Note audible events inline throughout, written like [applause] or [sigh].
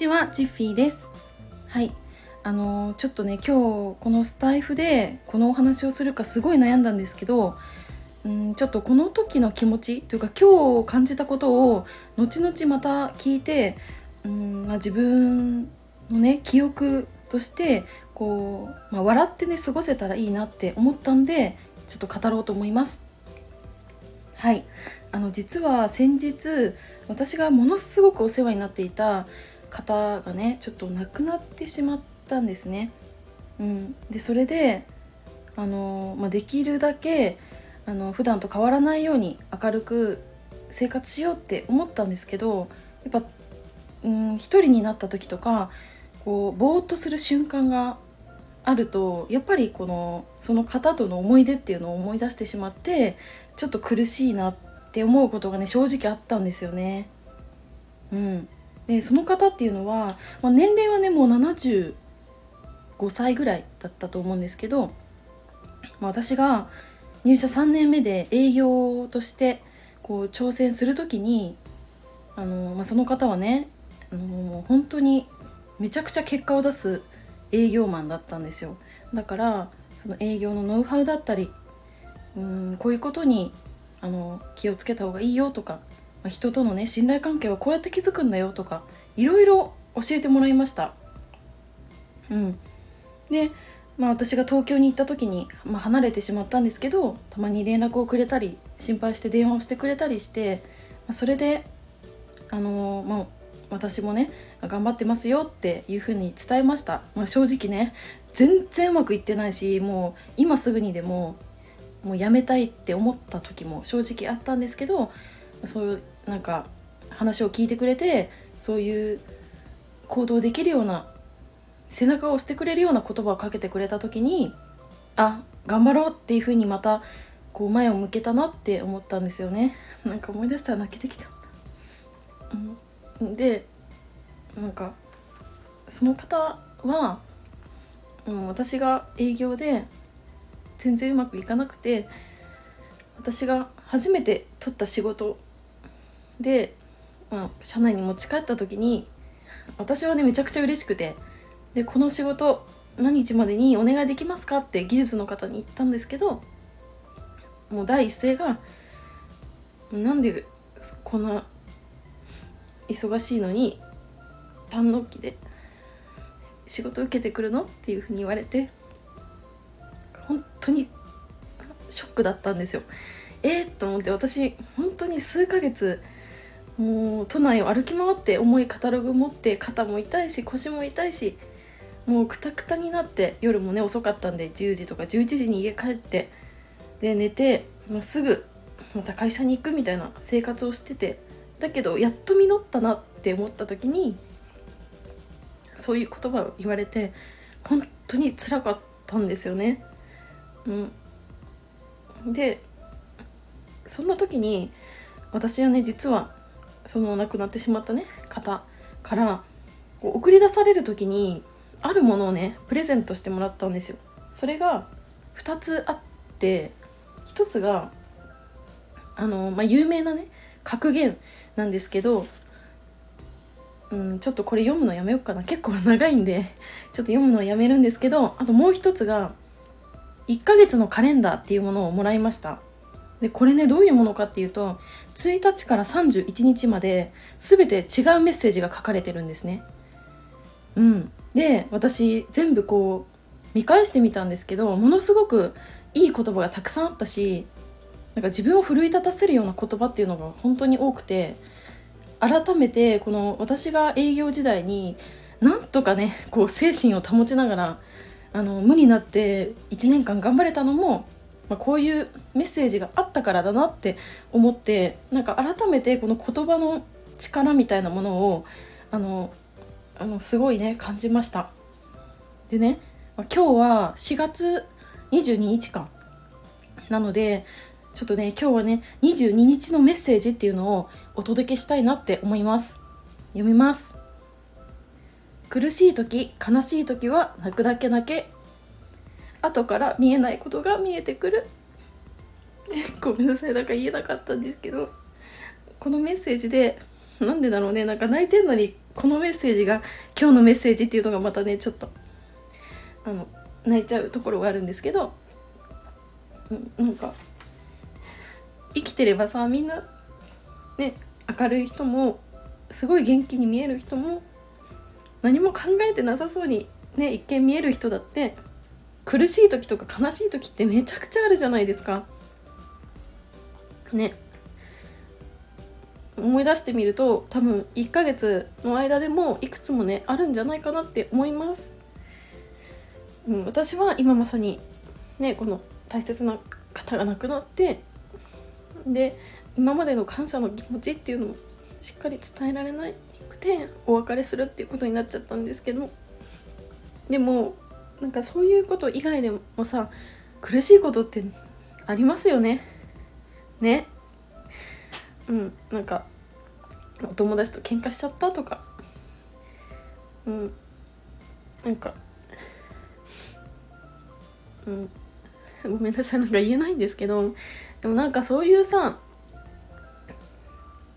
ちはジッフィーです。はい。あのー、ちょっとね今日このスタイフでこのお話をするかすごい悩んだんですけどうんちょっとこの時の気持ちというか今日感じたことを後々また聞いてうん、まあ、自分のね記憶としてこう、まあ、笑ってね過ごせたらいいなって思ったんでちょっと語ろうと思います。はい。あの実は先日私がものすごくお世話になっていた方がねちょっと亡くなってしまったんですね。うん、でそれであの、まあ、できるだけあの普段と変わらないように明るく生活しようって思ったんですけどやっぱ、うん、一人になった時とかこうぼーっとする瞬間があるとやっぱりこのその方との思い出っていうのを思い出してしまってちょっと苦しいなって思うことがね正直あったんですよね。うん、でその方っていうのは、まあ、年齢はねもう75歳ぐらいだったと思うんですけど、まあ、私が入社3年目で営業としてこう挑戦する時にあの、まあ、その方はねあのもう本当にめちゃくちゃ結果を出す営業マンだったんですよ。だからその営業のノウハウだったりうんこういうことにあの気をつけた方がいいよとか、人とのね信頼関係はこうやって築くんだよとかいろいろ教えてもらいました。うん、で、まあ、私が東京に行った時に、まあ、離れてしまったんですけどたまに連絡をくれたり心配して電話をしてくれたりして、まあ、それで、あのー、まあ、私もね頑張ってますよっていうふうに伝えました、まあ、正直ね全然うまくいってないしもう今すぐにでももうやめたいって思った時も正直あったんですけどそういうなんか話を聞いてくれてそういう行動できるような背中を押してくれるような言葉をかけてくれた時にあ頑張ろうっていうふうにまたこう前を向けたなって思ったんですよね。[laughs] なんか思い出したら泣けてきちゃった、でなんかその方は、うん、私が営業で全然うまくいかなくて私が初めて取った仕事で、まあ、社内に持ち帰った時に私はねめちゃくちゃ嬉しくてでこの仕事何日までにお願いできますかって技術の方に言ったんですけどもう第一声が「なんでこんな忙しいのに単納期で仕事受けてくるの?」っていうふうに言われて本当にショックだったんですよ。えー、と思って私本当に数ヶ月もう都内を歩き回って重いカタログ持って肩も痛いし腰も痛いしもうくたくたになって夜もね遅かったんで10時とか11時に家帰ってで寝て、まあ、すぐまた会社に行くみたいな生活をしててだけどやっと実ったなって思った時にそういう言葉を言われて本当につらかったんですよね。うん、でそんな時に私はね実はその亡くなってしまったね方からこう送り出される時にあるものをねプレゼントしてもらったんですよ。それが2つあって1つがあの、まあ、有名なね格言なんですけど、うん、ちょっとこれ読むのやめようかな結構長いんでちょっと読むのはやめるんですけどあともう一つが1ヶ月のカレンダーっていうものをもらいました。でこれねどういうものかっていうと1日から31日まで全て違うメッセージが書かれてるんですね。うん、で私全部こう見返してみたんですけどものすごくいい言葉がたくさんあったしなんか自分を奮い立たせるような言葉っていうのが本当に多くて改めてこの私が営業時代になんとかねこう精神を保ちながらあの無になって1年間頑張れたのもまあ、こういうメッセージがあったからだなって思ってなんか改めてこの言葉の力みたいなものをあのあのすごいね感じました。でね、まあ、今日は4月22日間なのでちょっとね今日はね22日のメッセージっていうのをお届けしたいなって思います。読みます。苦しい時悲しい時は泣くだけ泣け。後から見えないことが見えてくる。[laughs] ごめんなさい。なんか言えなかったんですけど。このメッセージでなんでだろうね。なんか泣いてんのにこのメッセージが今日のメッセージっていうのがまたねちょっとあの泣いちゃうところがあるんですけど、うん、なんか生きてればさみんなね明るい人もすごい元気に見える人も何も考えてなさそうにね一見見える人だって苦しい時とか悲しい時ってめちゃくちゃあるじゃないですか。ね思い出してみると多分1ヶ月の間でもいくつもねあるんじゃないかなって思います。うん、私は今まさにねこの大切な方が亡くなってで今までの感謝の気持ちっていうのもしっかり伝えられなくてお別れするっていうことになっちゃったんですけどでもなんかそういうこと以外でもさ苦しいことってありますよね。ね。うんなんかお友達と喧嘩しちゃったとか。うん。なんかうん。ごめんなさいなんか言えないんですけどでもなんかそういうさ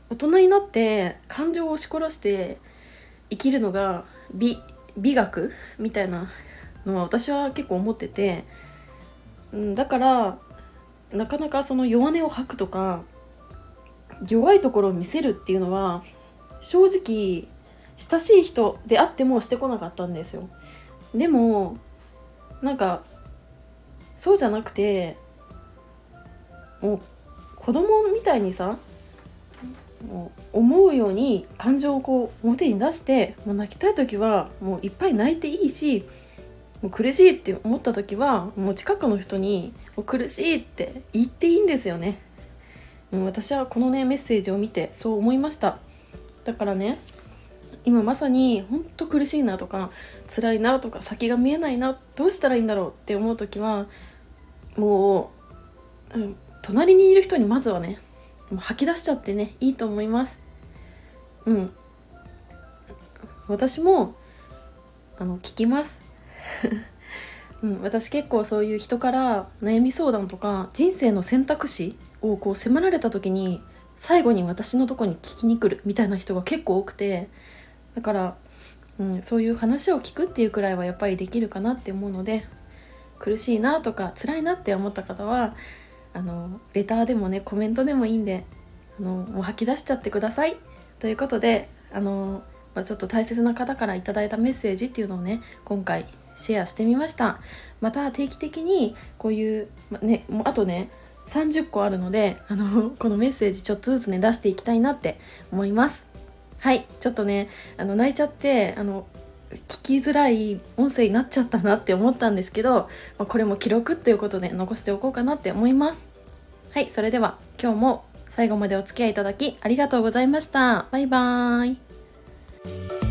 大人になって感情を押し殺して生きるのが美美学みたいなのは私は結構思ってて、うん、だからなかなかその弱音を吐くとか弱いところを見せるっていうのは正直親しい人であってもしてこなかったんですよ。でもなんかそうじゃなくてもう子供みたいにさもう思うように感情をこう表に出してもう泣きたい時はもういっぱい泣いていいしもう苦しいって思った時はもう近くの人に「もう苦しい」って言っていいんですよね。私はこのねメッセージを見てそう思いました。だからね今まさにほんと苦しいなとか辛いなとか先が見えないなどうしたらいいんだろうって思う時はもう、うん、隣にいる人にまずはねもう吐き出しちゃってねいいと思います。うん。私もあの聞きます。うん、私結構そういう人から悩み相談とか人生の選択肢をこう迫られた時に最後に私のとこに聞きに来るみたいな人が結構多くてだから、うん、そういう話を聞くっていうくらいはやっぱりできるかなって思うので苦しいなとか辛いなって思った方はあのレターでもねコメントでもいいんであのもう吐き出しちゃってください。ということであの、まあ、ちょっと大切な方から頂いたメッセージっていうのをね今回シェアしてみました。また定期的にこういう、まねもうあとね30個あるのであの [laughs] このメッセージちょっとずつね出していきたいなって思います。はい。ちょっとねあの泣いちゃってあの聞きづらい音声になっちゃったなって思ったんですけど、ま、これも記録っていうことで残しておこうかなって思います。はい。それでは今日も最後までお付き合いいただきありがとうございました。バイバーイ。